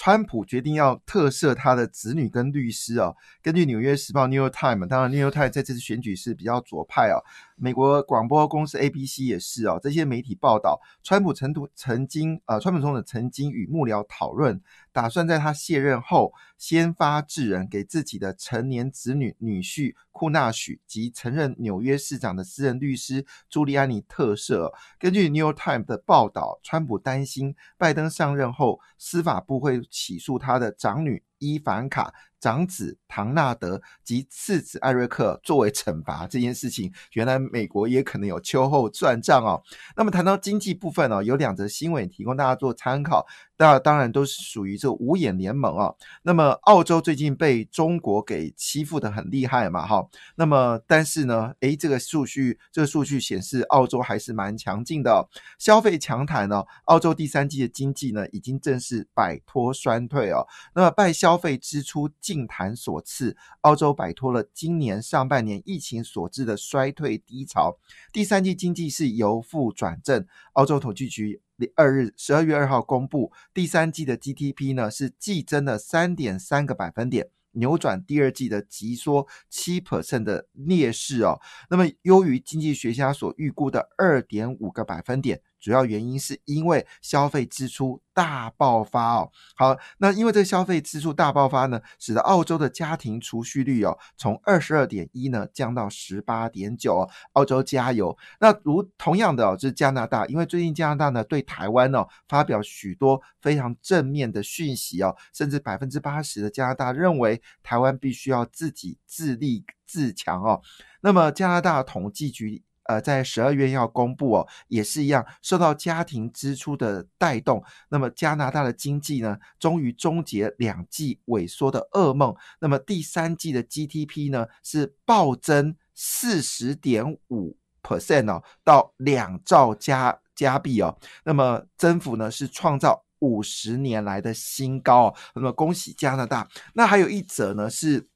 川普决定要特赦他的子女跟律师啊。根据《纽约时报》（New York Times），当然，《New York Times》在这次选举是比较左派啊。美国广播公司 ABC 也是哦，这些媒体报道，川普曾曾曾经呃，川普总统曾经与幕僚讨论，打算在他卸任后先发制人，给自己的成年子女女婿库纳许及曾任纽约市长的私人律师朱利安尼特赦。根据 New York Times 的报道，川普担心拜登上任后，司法部会起诉他的长女。伊凡卡、长子唐纳德及次子艾瑞克作为惩罚这件事情，原来美国也可能有秋后算账哦。那么谈到经济部分哦，有两则新闻提供大家做参考。那当然都是属于这五眼联盟啊。那么澳洲最近被中国给欺负的很厉害嘛，哈。那么但是呢，诶，这个数据这个数据显示澳洲还是蛮强劲的，消费强弹呢。澳洲第三季的经济呢，已经正式摆脱衰退哦。那么拜消费支出净弹所赐，澳洲摆脱了今年上半年疫情所致的衰退低潮，第三季经济是由负转正。澳洲统计局。二日十二月二号公布第三季的 GDP 呢，是季增了三点三个百分点，扭转第二季的急缩七 percent 的劣势哦。那么优于经济学家所预估的二点五个百分点。主要原因是因为消费支出大爆发哦。好，那因为这个消费支出大爆发呢，使得澳洲的家庭储蓄率哦，从二十二点一呢降到十八点九。澳洲加油！那如同样的哦，就是加拿大，因为最近加拿大呢对台湾哦发表许多非常正面的讯息哦，甚至百分之八十的加拿大认为台湾必须要自己自立自强哦。那么加拿大统计局。呃，在十二月要公布哦，也是一样，受到家庭支出的带动，那么加拿大的经济呢，终于终结两季萎缩的噩梦。那么第三季的 GDP 呢，是暴增四十点五 percent 哦，到两兆加加币哦。那么增幅呢，是创造五十年来的新高哦。那么恭喜加拿大。那还有一则呢是。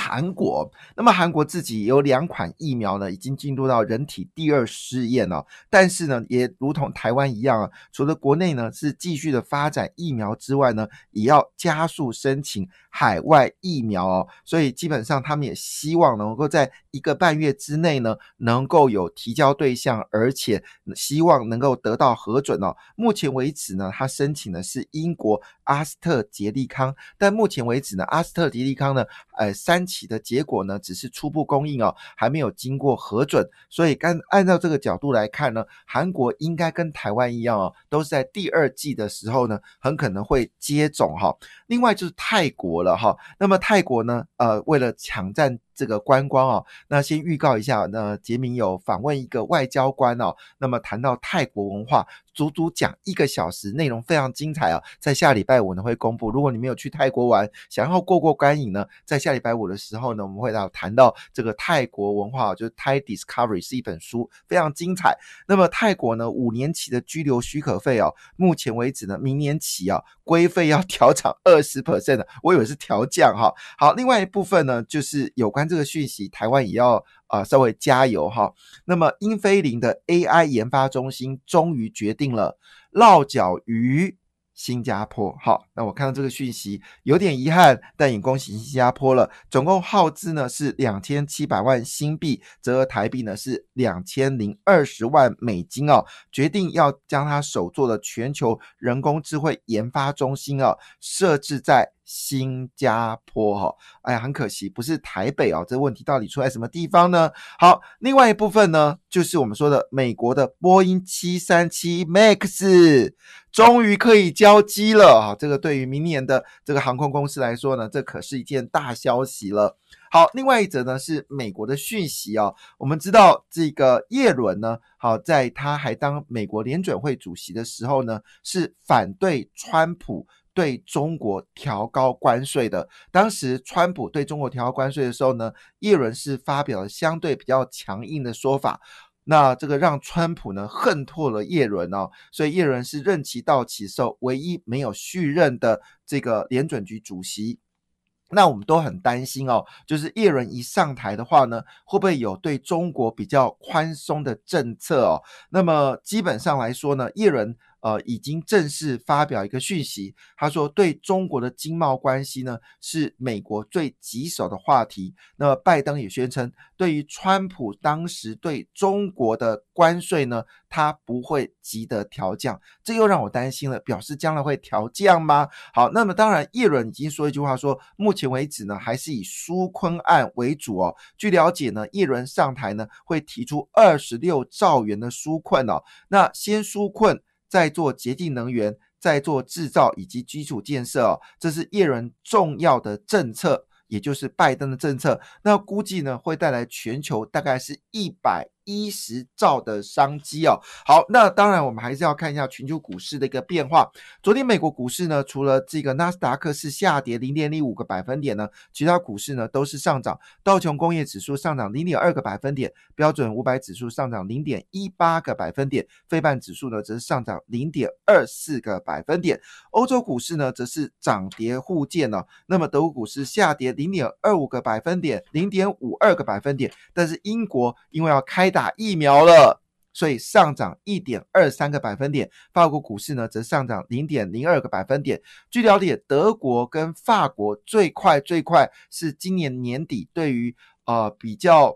韩国，那么韩国自己有两款疫苗呢，已经进入到人体第二试验了。但是呢，也如同台湾一样啊，除了国内呢是继续的发展疫苗之外呢，也要加速申请海外疫苗哦。所以基本上他们也希望能够在一个半月之内呢，能够有提交对象，而且希望能够得到核准哦。目前为止呢，他申请的是英国阿斯特捷利康，但目前为止呢，阿斯特捷利康呢，呃三。起的结果呢，只是初步供应哦，还没有经过核准，所以按按照这个角度来看呢，韩国应该跟台湾一样哦，都是在第二季的时候呢，很可能会接种哈。另外就是泰国了哈，那么泰国呢，呃，为了抢占。这个观光哦，那先预告一下，那杰明有访问一个外交官哦，那么谈到泰国文化，足足讲一个小时，内容非常精彩啊，在下礼拜五呢会公布。如果你没有去泰国玩，想要过过干瘾呢，在下礼拜五的时候呢，我们会到谈到这个泰国文化，就是 Thai Discovery 是一本书，非常精彩。那么泰国呢，五年期的居留许可费哦，目前为止呢，明年起啊，规费要调涨二十 percent 的，我以为是调降哈。好，另外一部分呢，就是有关。这个讯息，台湾也要啊稍微加油哈。那么英飞凌的 AI 研发中心终于决定了落脚于新加坡。好，那我看到这个讯息有点遗憾，但也恭喜新加坡了。总共耗资呢是两千七百万新币，折合台币呢是两千零二十万美金哦。决定要将它首座的全球人工智慧研发中心哦设置在。新加坡哈，哎呀，很可惜，不是台北哦。这问题到底出在什么地方呢？好，另外一部分呢，就是我们说的美国的波音七三七 MAX 终于可以交机了啊！这个对于明年的这个航空公司来说呢，这可是一件大消息了。好，另外一则呢是美国的讯息哦。我们知道这个叶伦呢，好，在他还当美国联准会主席的时候呢，是反对川普。对中国调高关税的。当时川普对中国调高关税的时候呢，耶伦是发表了相对比较强硬的说法。那这个让川普呢恨透了叶伦哦，所以叶伦是任期到期时候唯一没有续任的这个联准局主席。那我们都很担心哦，就是叶伦一上台的话呢，会不会有对中国比较宽松的政策哦？那么基本上来说呢，叶伦。呃，已经正式发表一个讯息，他说对中国的经贸关系呢是美国最棘手的话题。那么拜登也宣称，对于川普当时对中国的关税呢，他不会急得调降。这又让我担心了，表示将来会调降吗？好，那么当然，叶伦已经说一句话，说目前为止呢，还是以纾困案为主哦。据了解呢，叶伦上台呢会提出二十六兆元的纾困哦。那先纾困。在做洁净能源，在做制造以及基础建设哦，这是叶伦重要的政策，也就是拜登的政策。那估计呢，会带来全球大概是一百。一十兆的商机哦，好，那当然我们还是要看一下全球股市的一个变化。昨天美国股市呢，除了这个纳斯达克是下跌零点零五个百分点呢，其他股市呢都是上涨。道琼工业指数上涨零点二个百分点，标准五百指数上涨零点一八个百分点，非半指数呢则是上涨零点二四个百分点。欧洲股市呢则是涨跌互见呢。那么德国股市下跌零点二五个百分点，零点五二个百分点。但是英国因为要开打。打疫苗了，所以上涨一点二三个百分点。法国股市呢，则上涨零点零二个百分点。据了解，德国跟法国最快最快是今年年底，对于呃比较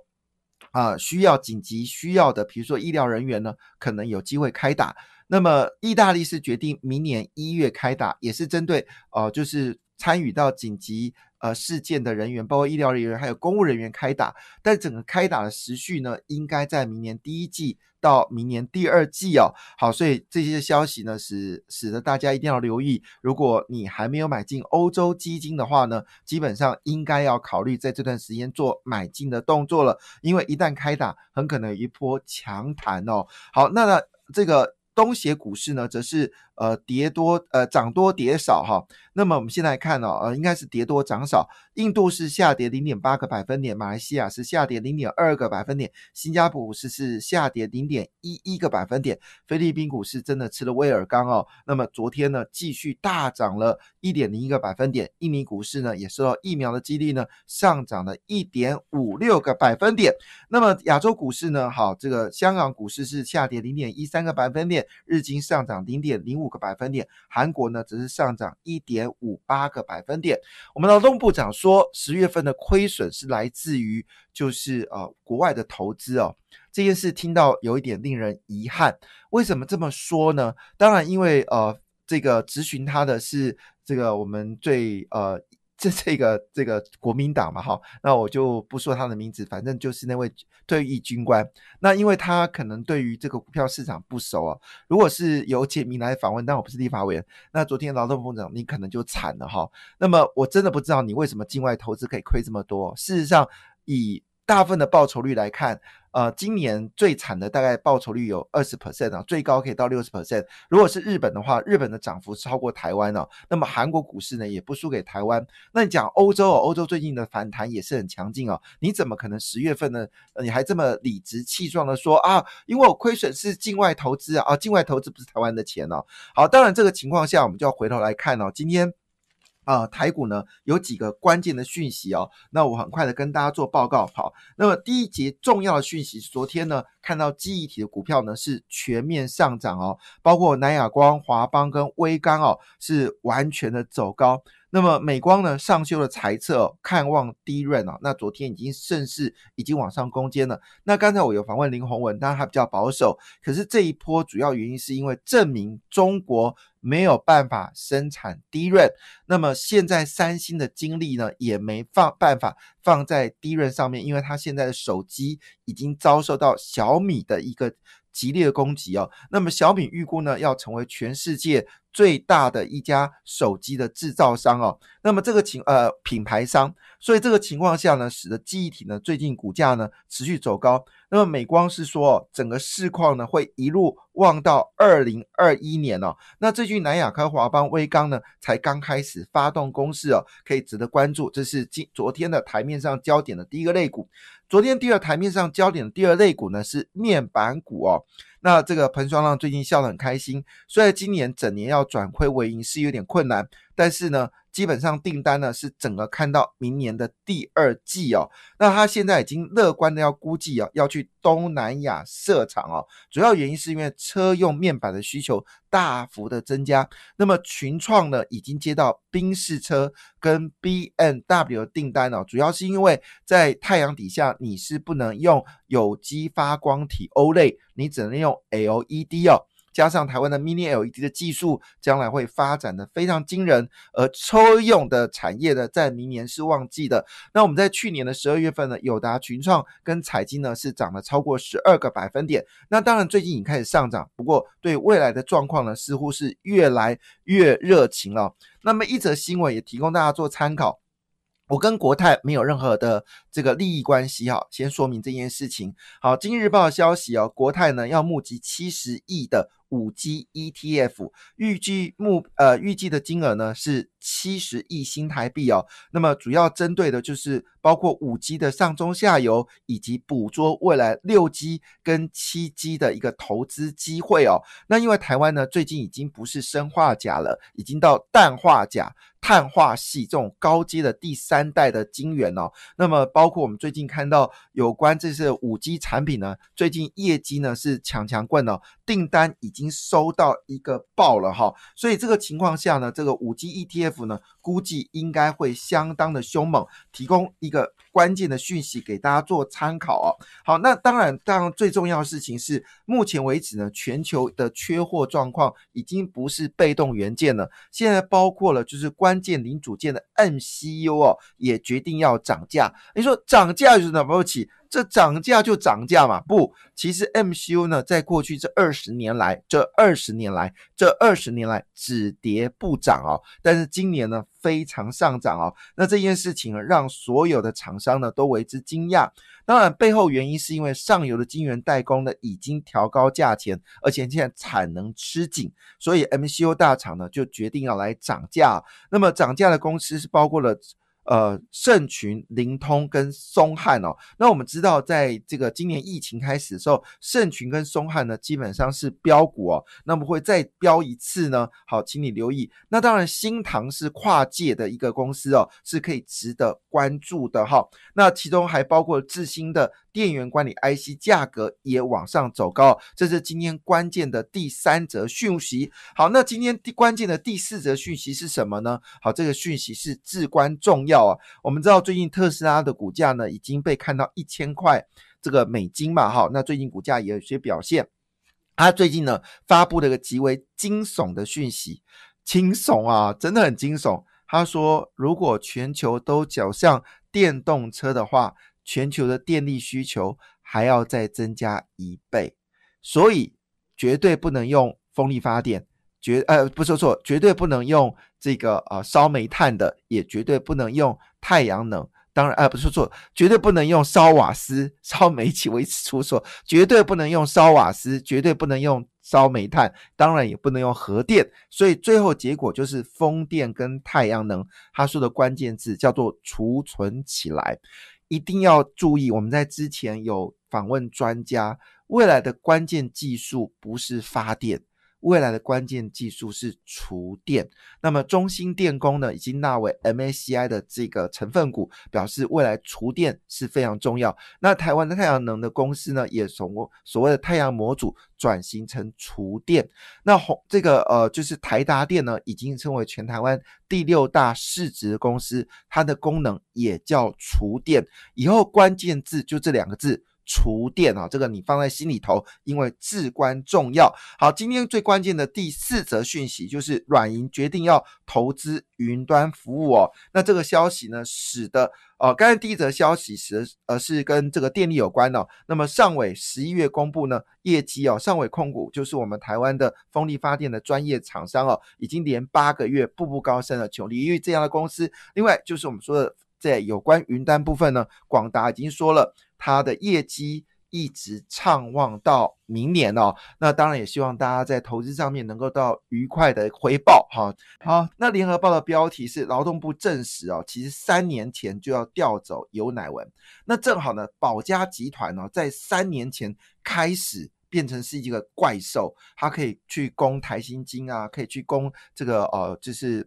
啊需要紧急需要的，比如说医疗人员呢，可能有机会开打。那么意大利是决定明年一月开打，也是针对呃就是参与到紧急。呃，事件的人员，包括医疗人员，还有公务人员开打，但整个开打的时序呢，应该在明年第一季到明年第二季哦。好，所以这些消息呢，使使得大家一定要留意。如果你还没有买进欧洲基金的话呢，基本上应该要考虑在这段时间做买进的动作了，因为一旦开打，很可能有一波强弹哦。好，那这个东协股市呢，则是。呃，跌多呃涨多跌少哈，那么我们现在看哦，呃应该是跌多涨少。印度是下跌零点八个百分点，马来西亚是下跌零点二个百分点，新加坡股市是下跌零点一一个百分点，菲律宾股市真的吃了威尔刚哦。那么昨天呢，继续大涨了一点零一个百分点，印尼股市呢也受到疫苗的激励呢，上涨了一点五六个百分点。那么亚洲股市呢，好，这个香港股市是下跌零点一三个百分点，日经上涨零点零五。个百分点，韩国呢只是上涨一点五八个百分点。我们劳动部长说，十月份的亏损是来自于就是呃国外的投资哦。这件事听到有一点令人遗憾。为什么这么说呢？当然，因为呃这个咨询他的是这个我们最呃。这这个这个国民党嘛，哈，那我就不说他的名字，反正就是那位退役军官。那因为他可能对于这个股票市场不熟啊。如果是有简明来访问，但我不是立法委员，那昨天劳动部长你可能就惨了哈。那么我真的不知道你为什么境外投资可以亏这么多。事实上，以大部分的报酬率来看。呃，今年最惨的大概报酬率有二十 percent 啊，最高可以到六十 percent。如果是日本的话，日本的涨幅超过台湾哦。那么韩国股市呢，也不输给台湾。那你讲欧洲哦，欧洲最近的反弹也是很强劲哦。你怎么可能十月份呢？你还这么理直气壮的说啊？因为我亏损是境外投资啊，啊，境外投资不是台湾的钱哦。好，当然这个情况下，我们就要回头来看哦，今天。啊，台股呢有几个关键的讯息哦，那我很快的跟大家做报告。好，那么第一节重要的讯息昨天呢看到记忆体的股票呢是全面上涨哦，包括南亚光、华邦跟微刚哦是完全的走高。那么美光呢上修了财测，看望低润啊，那昨天已经顺势已经往上攻坚了。那刚才我有访问林宏文，当然他比较保守，可是这一波主要原因是因为证明中国没有办法生产低润，那么现在三星的精力呢也没放办法放在低润上面，因为它现在的手机已经遭受到小米的一个激烈的攻击哦。那么小米预估呢要成为全世界。最大的一家手机的制造商哦。那么这个情呃品牌商，所以这个情况下呢，使得记忆体呢最近股价呢持续走高。那么美光是说，整个市况呢会一路望到二零二一年哦。那这句南亚科、华邦、威刚呢才刚开始发动攻势哦，可以值得关注。这是今昨天的台面上焦点的第一个类股。昨天第二台面上焦点的第二类股呢是面板股哦。那这个彭双浪最近笑得很开心，虽然今年整年要转亏为盈是有点困难，但是呢。基本上订单呢是整个看到明年的第二季哦，那他现在已经乐观的要估计啊，要去东南亚设厂哦，主要原因是因为车用面板的需求大幅的增加。那么群创呢已经接到宾士车跟 B N W 的订单哦，主要是因为在太阳底下你是不能用有机发光体 O 类，你只能用 L E D 哦。加上台湾的 Mini LED 的技术，将来会发展的非常惊人，而车用的产业呢，在明年是旺季的。那我们在去年的十二月份呢，友达、群创跟彩晶呢是涨了超过十二个百分点。那当然最近已经开始上涨，不过对未来的状况呢，似乎是越来越热情了。那么一则新闻也提供大家做参考。我跟国泰没有任何的这个利益关系哈，先说明这件事情。好，今日报消息哦，国泰呢要募集七十亿的。五 G ETF 预计目呃预计的金额呢是七十亿新台币哦，那么主要针对的就是包括五 G 的上中下游，以及捕捉未来六 G 跟七 G 的一个投资机会哦。那因为台湾呢最近已经不是砷化钾了，已经到氮化钾、碳化系这种高阶的第三代的晶圆哦。那么包括我们最近看到有关这些五 G 产品呢，最近业绩呢是强强棍哦，订单已已经。收到一个爆了哈，所以这个情况下呢，这个五 G ETF 呢，估计应该会相当的凶猛，提供一个关键的讯息给大家做参考哦。好，那当然，当然最重要的事情是，目前为止呢，全球的缺货状况已经不是被动元件了，现在包括了就是关键零组件的 MCU 哦，也决定要涨价。你说涨价就是了不起？这涨价就涨价嘛？不，其实 MCU 呢，在过去这二十年来，这二十年来，这二十年来只跌不涨哦。但是今年呢，非常上涨哦。那这件事情让所有的厂商呢都为之惊讶。当然，背后原因是因为上游的晶圆代工呢已经调高价钱，而且现在产能吃紧，所以 MCU 大厂呢就决定要来涨价。那么涨价的公司是包括了。呃，盛群、灵通跟松汉哦，那我们知道，在这个今年疫情开始的时候，盛群跟松汉呢基本上是标股哦，那么会再标一次呢？好，请你留意。那当然，新唐是跨界的一个公司哦，是可以值得关注的哈。那其中还包括智新的。电源管理 IC 价格也往上走高，这是今天关键的第三则讯息。好，那今天第关键的第四则讯息是什么呢？好，这个讯息是至关重要啊。我们知道最近特斯拉的股价呢已经被看到一千块这个美金嘛，哈，那最近股价也有些表现。他最近呢发布了一个极为惊悚的讯息，惊悚啊，真的很惊悚。他说，如果全球都走向电动车的话，全球的电力需求还要再增加一倍，所以绝对不能用风力发电，绝呃不说错，绝对不能用这个呃烧煤炭的，也绝对不能用太阳能。当然，呃不说错，绝对不能用烧瓦斯、烧煤气。我一直出错，绝对不能用烧瓦斯，绝对不能用烧煤炭，当然也不能用核电。所以最后结果就是风电跟太阳能。他说的关键字叫做储存起来。一定要注意，我们在之前有访问专家，未来的关键技术不是发电。未来的关键技术是厨电，那么中芯电工呢已经纳为 MACI 的这个成分股，表示未来厨电是非常重要。那台湾的太阳能的公司呢，也从所谓的太阳模组转型成厨电。那红这个呃，就是台达电呢，已经成为全台湾第六大市值公司，它的功能也叫厨电。以后关键字就这两个字。厨电啊，这个你放在心里头，因为至关重要。好，今天最关键的第四则讯息就是软银决定要投资云端服务哦。那这个消息呢，使得呃，刚才第一则消息是呃是跟这个电力有关哦。那么上尾十一月公布呢业绩哦，上尾控股就是我们台湾的风力发电的专业厂商哦，已经连八个月步步高升了，求利率这样的公司。另外就是我们说的。在有关云端部分呢，广达已经说了，它的业绩一直畅旺到明年哦。那当然也希望大家在投资上面能够到愉快的回报哈。好，那联合报的标题是劳动部证实哦，其实三年前就要调走尤乃文。那正好呢，保家集团呢，在三年前开始变成是一个怪兽，它可以去攻台新金啊，可以去攻这个呃，就是。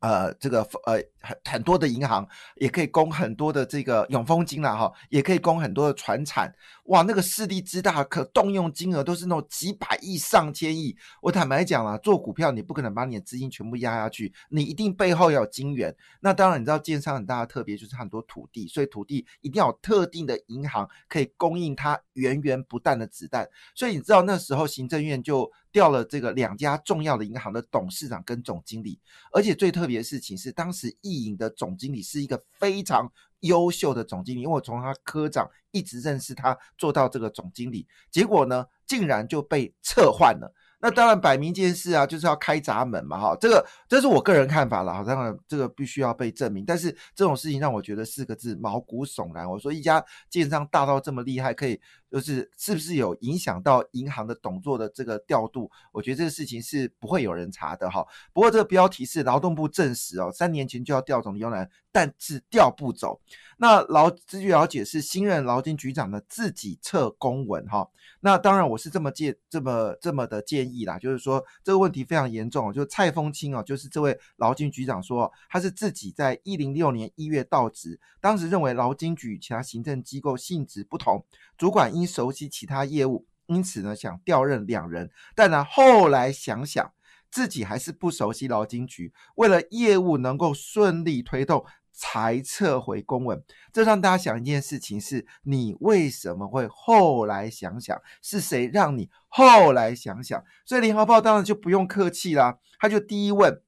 呃，这个呃很很多的银行也可以供很多的这个永丰金了哈，也可以供很多的船产，哇，那个势力之大，可动用金额都是那种几百亿、上千亿。我坦白讲啊，做股票你不可能把你的资金全部压下去，你一定背后要有金源。那当然，你知道建商很大的特别就是很多土地，所以土地一定要有特定的银行可以供应它源源不断的子弹。所以你知道那时候行政院就。调了这个两家重要的银行的董事长跟总经理，而且最特别的事情是，当时易银的总经理是一个非常优秀的总经理，因为我从他科长一直认识他，做到这个总经理，结果呢，竟然就被撤换了。那当然摆明一件事啊，就是要开闸门嘛，哈，这个这是我个人看法了，当然这个必须要被证明。但是这种事情让我觉得四个字毛骨悚然。我说一家建商大到这么厉害，可以就是是不是有影响到银行的董座的这个调度？我觉得这个事情是不会有人查的哈。不过这个标题是劳动部证实哦，三年前就要调走刘南，但是调不走。那劳据了解是新任劳金局长的自己撤公文哈。那当然我是这么建这么这么的建议啦，就是说这个问题非常严重，就蔡丰清哦，就是这位劳金局长说他是自己在一零六年一月到职，当时认为劳金局与其他行政机构性质不同，主管因熟悉其他业务，因此呢想调任两人，但呢后来想想自己还是不熟悉劳金局，为了业务能够顺利推动。才撤回公文，这让大家想一件事情：是你为什么会后来想想？是谁让你后来想想？所以联合报当然就不用客气啦，他就第一问，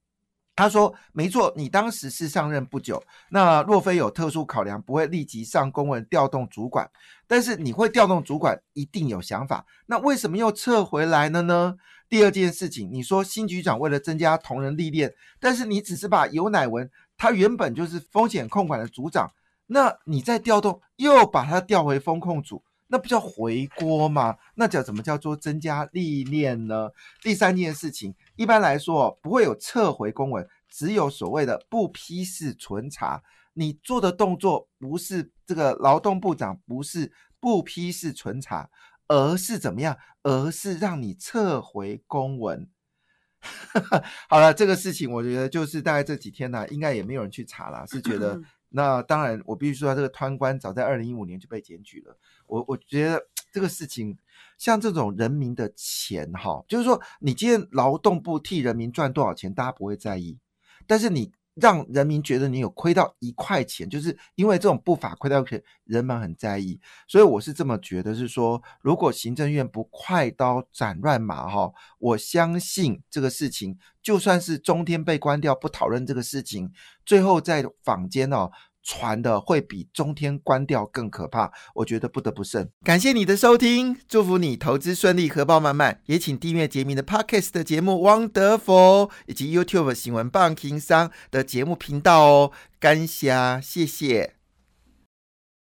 他说：“没错，你当时是上任不久，那若非有特殊考量，不会立即上公文调动主管。但是你会调动主管，一定有想法。那为什么又撤回来了呢？第二件事情，你说新局长为了增加同仁历练，但是你只是把尤乃文。”他原本就是风险控管的组长，那你再调动又把他调回风控组，那不叫回锅吗？那叫怎么叫做增加历练呢？第三件事情，一般来说不会有撤回公文，只有所谓的不批示存查。你做的动作不是这个劳动部长不是不批示存查，而是怎么样？而是让你撤回公文。好了，这个事情我觉得就是大概这几天呢，应该也没有人去查了。是觉得 那当然，我必须说，这个贪官早在二零一五年就被检举了。我我觉得这个事情，像这种人民的钱哈，就是说你今天劳动部替人民赚多少钱，大家不会在意，但是你。让人民觉得你有亏到一块钱，就是因为这种不法亏到钱，人们很在意。所以我是这么觉得，是说如果行政院不快刀斩乱麻哈，我相信这个事情就算是中天被关掉，不讨论这个事情，最后在坊间哦。传的会比中天关掉更可怕，我觉得不得不慎。感谢你的收听，祝福你投资顺利，荷包满满。也请订阅杰明的 Podcast 的节目《汪德福》，以及 YouTube 新闻棒情商的节目频道哦。感谢，谢谢。